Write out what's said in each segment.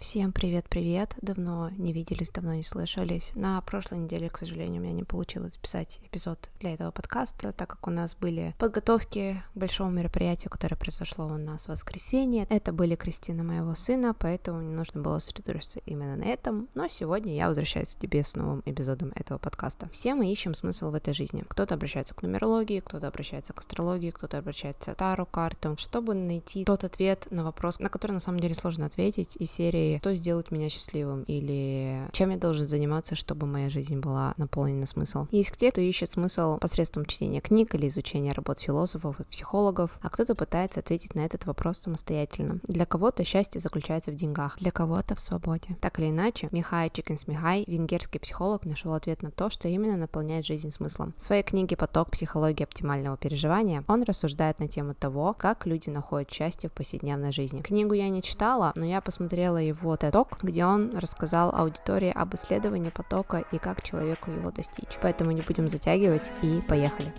Всем привет-привет! Давно не виделись, давно не слышались. На прошлой неделе, к сожалению, у меня не получилось записать эпизод для этого подкаста, так как у нас были подготовки к большому мероприятию, которое произошло у нас в воскресенье. Это были крестины моего сына, поэтому мне нужно было сосредоточиться именно на этом. Но сегодня я возвращаюсь к тебе с новым эпизодом этого подкаста. Все мы ищем смысл в этой жизни. Кто-то обращается к нумерологии, кто-то обращается к астрологии, кто-то обращается к Тару, карту, чтобы найти тот ответ на вопрос, на который на самом деле сложно ответить из серии что сделает меня счастливым, или чем я должен заниматься, чтобы моя жизнь была наполнена смыслом. Есть те, кто ищет смысл посредством чтения книг или изучения работ философов и психологов, а кто-то пытается ответить на этот вопрос самостоятельно. Для кого-то счастье заключается в деньгах, для кого-то в свободе. Так или иначе, Михай Чикенс Михай, венгерский психолог, нашел ответ на то, что именно наполняет жизнь смыслом. В своей книге «Поток психологии оптимального переживания» он рассуждает на тему того, как люди находят счастье в повседневной жизни. Книгу я не читала, но я посмотрела его его TED где он рассказал аудитории об исследовании потока и как человеку его достичь. Поэтому не будем затягивать и поехали.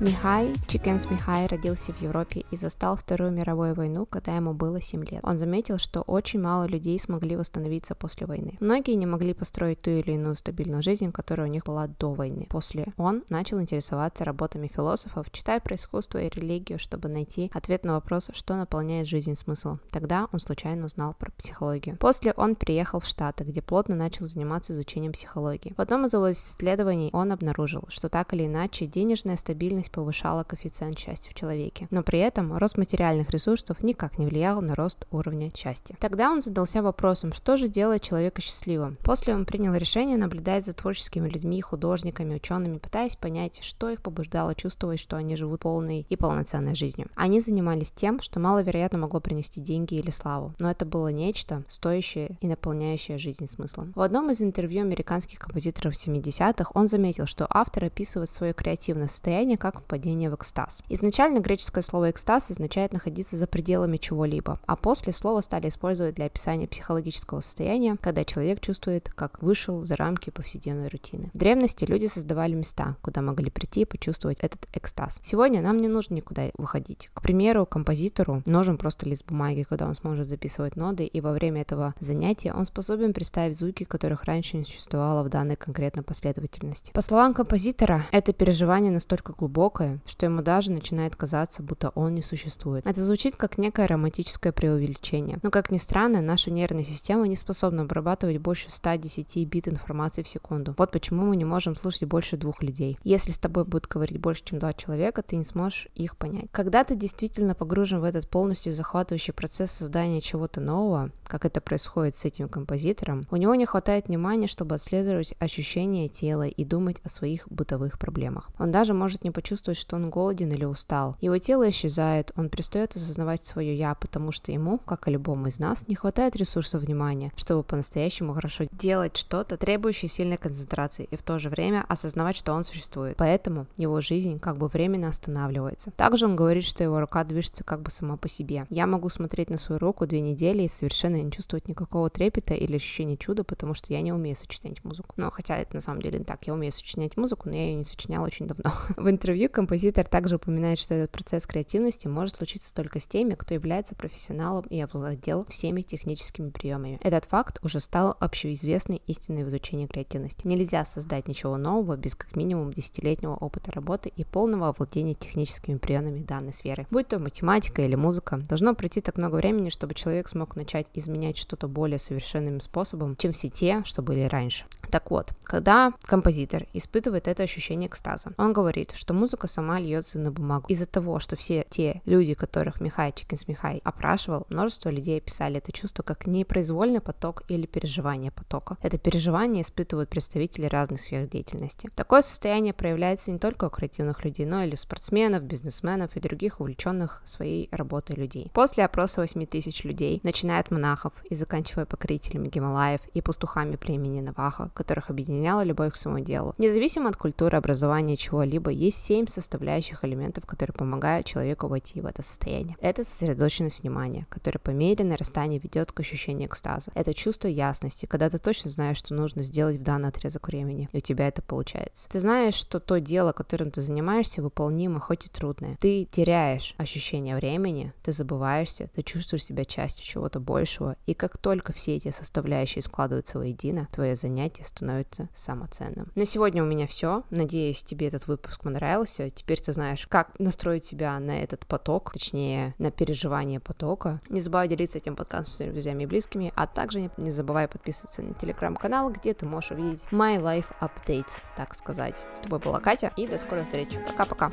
Михай, Чикенс Михай родился в Европе и застал Вторую мировую войну, когда ему было 7 лет. Он заметил, что очень мало людей смогли восстановиться после войны. Многие не могли построить ту или иную стабильную жизнь, которая у них была до войны. После он начал интересоваться работами философов, читая про искусство и религию, чтобы найти ответ на вопрос, что наполняет жизнь смысл. Тогда он случайно узнал про психологию. После он приехал в Штаты, где плотно начал заниматься изучением психологии. В одном из его исследований он обнаружил, что так или иначе денежная стабильность деятельность повышала коэффициент счастья в человеке. Но при этом рост материальных ресурсов никак не влиял на рост уровня счастья. Тогда он задался вопросом, что же делает человека счастливым. После он принял решение наблюдать за творческими людьми, художниками, учеными, пытаясь понять, что их побуждало чувствовать, что они живут полной и полноценной жизнью. Они занимались тем, что маловероятно могло принести деньги или славу, но это было нечто, стоящее и наполняющее жизнь смыслом. В одном из интервью американских композиторов 70-х он заметил, что автор описывает свое креативное состояние как впадение в экстаз. Изначально греческое слово экстаз означает находиться за пределами чего-либо, а после слово стали использовать для описания психологического состояния, когда человек чувствует, как вышел за рамки повседневной рутины. В древности люди создавали места, куда могли прийти и почувствовать этот экстаз. Сегодня нам не нужно никуда выходить. К примеру, композитору нужен просто лист бумаги, куда он сможет записывать ноды, и во время этого занятия он способен представить звуки, которых раньше не существовало в данной конкретной последовательности. По словам композитора, это переживание настолько глубокое, глубокое, что ему даже начинает казаться, будто он не существует. Это звучит как некое романтическое преувеличение. Но, как ни странно, наша нервная система не способна обрабатывать больше 110 бит информации в секунду. Вот почему мы не можем слушать больше двух людей. Если с тобой будет говорить больше, чем два человека, ты не сможешь их понять. Когда ты действительно погружен в этот полностью захватывающий процесс создания чего-то нового, как это происходит с этим композитором, у него не хватает внимания, чтобы отслеживать ощущения тела и думать о своих бытовых проблемах. Он даже может не почувствовать что он голоден или устал. Его тело исчезает, он перестает осознавать свое «я», потому что ему, как и любому из нас, не хватает ресурсов внимания, чтобы по-настоящему хорошо делать что-то, требующее сильной концентрации, и в то же время осознавать, что он существует. Поэтому его жизнь как бы временно останавливается. Также он говорит, что его рука движется как бы сама по себе. Я могу смотреть на свою руку две недели и совершенно не чувствовать никакого трепета или ощущения чуда, потому что я не умею сочинять музыку. Но хотя это на самом деле не так, я умею сочинять музыку, но я ее не сочиняла очень давно. В интервью композитор также упоминает, что этот процесс креативности может случиться только с теми, кто является профессионалом и овладел всеми техническими приемами. Этот факт уже стал общеизвестной истиной в изучении креативности. Нельзя создать ничего нового без как минимум десятилетнего опыта работы и полного овладения техническими приемами данной сферы. Будь то математика или музыка, должно пройти так много времени, чтобы человек смог начать изменять что-то более совершенным способом, чем все те, что были раньше. Так вот, когда композитор испытывает это ощущение экстаза, он говорит, что музыка сама льется на бумагу. Из-за того, что все те люди, которых Михай Чикинс Михай опрашивал, множество людей описали это чувство как непроизвольный поток или переживание потока. Это переживание испытывают представители разных сфер деятельности. Такое состояние проявляется не только у креативных людей, но и у спортсменов, бизнесменов и других увлеченных своей работой людей. После опроса 8 тысяч людей, начиная от монахов, и заканчивая покорителями Гималаев и пастухами племени Наваха, которых объединяла любовь к своему делу. Независимо от культуры, образования, чего-либо, есть семь составляющих элементов, которые помогают человеку войти в это состояние. Это сосредоточенность внимания, которая по мере нарастания ведет к ощущению экстаза. Это чувство ясности, когда ты точно знаешь, что нужно сделать в данный отрезок времени, и у тебя это получается. Ты знаешь, что то дело, которым ты занимаешься, выполнимо, хоть и трудное. Ты теряешь ощущение времени, ты забываешься, ты чувствуешь себя частью чего-то большего, и как только все эти составляющие складываются воедино, твое занятие становится самоценным. На сегодня у меня все. Надеюсь, тебе этот выпуск понравился. Теперь ты знаешь, как настроить себя на этот поток, точнее, на переживание потока. Не забывай делиться этим подкастом с своими друзьями и близкими, а также не забывай подписываться на телеграм-канал, где ты можешь увидеть My Life Updates, так сказать. С тобой была Катя, и до скорой встречи. Пока-пока.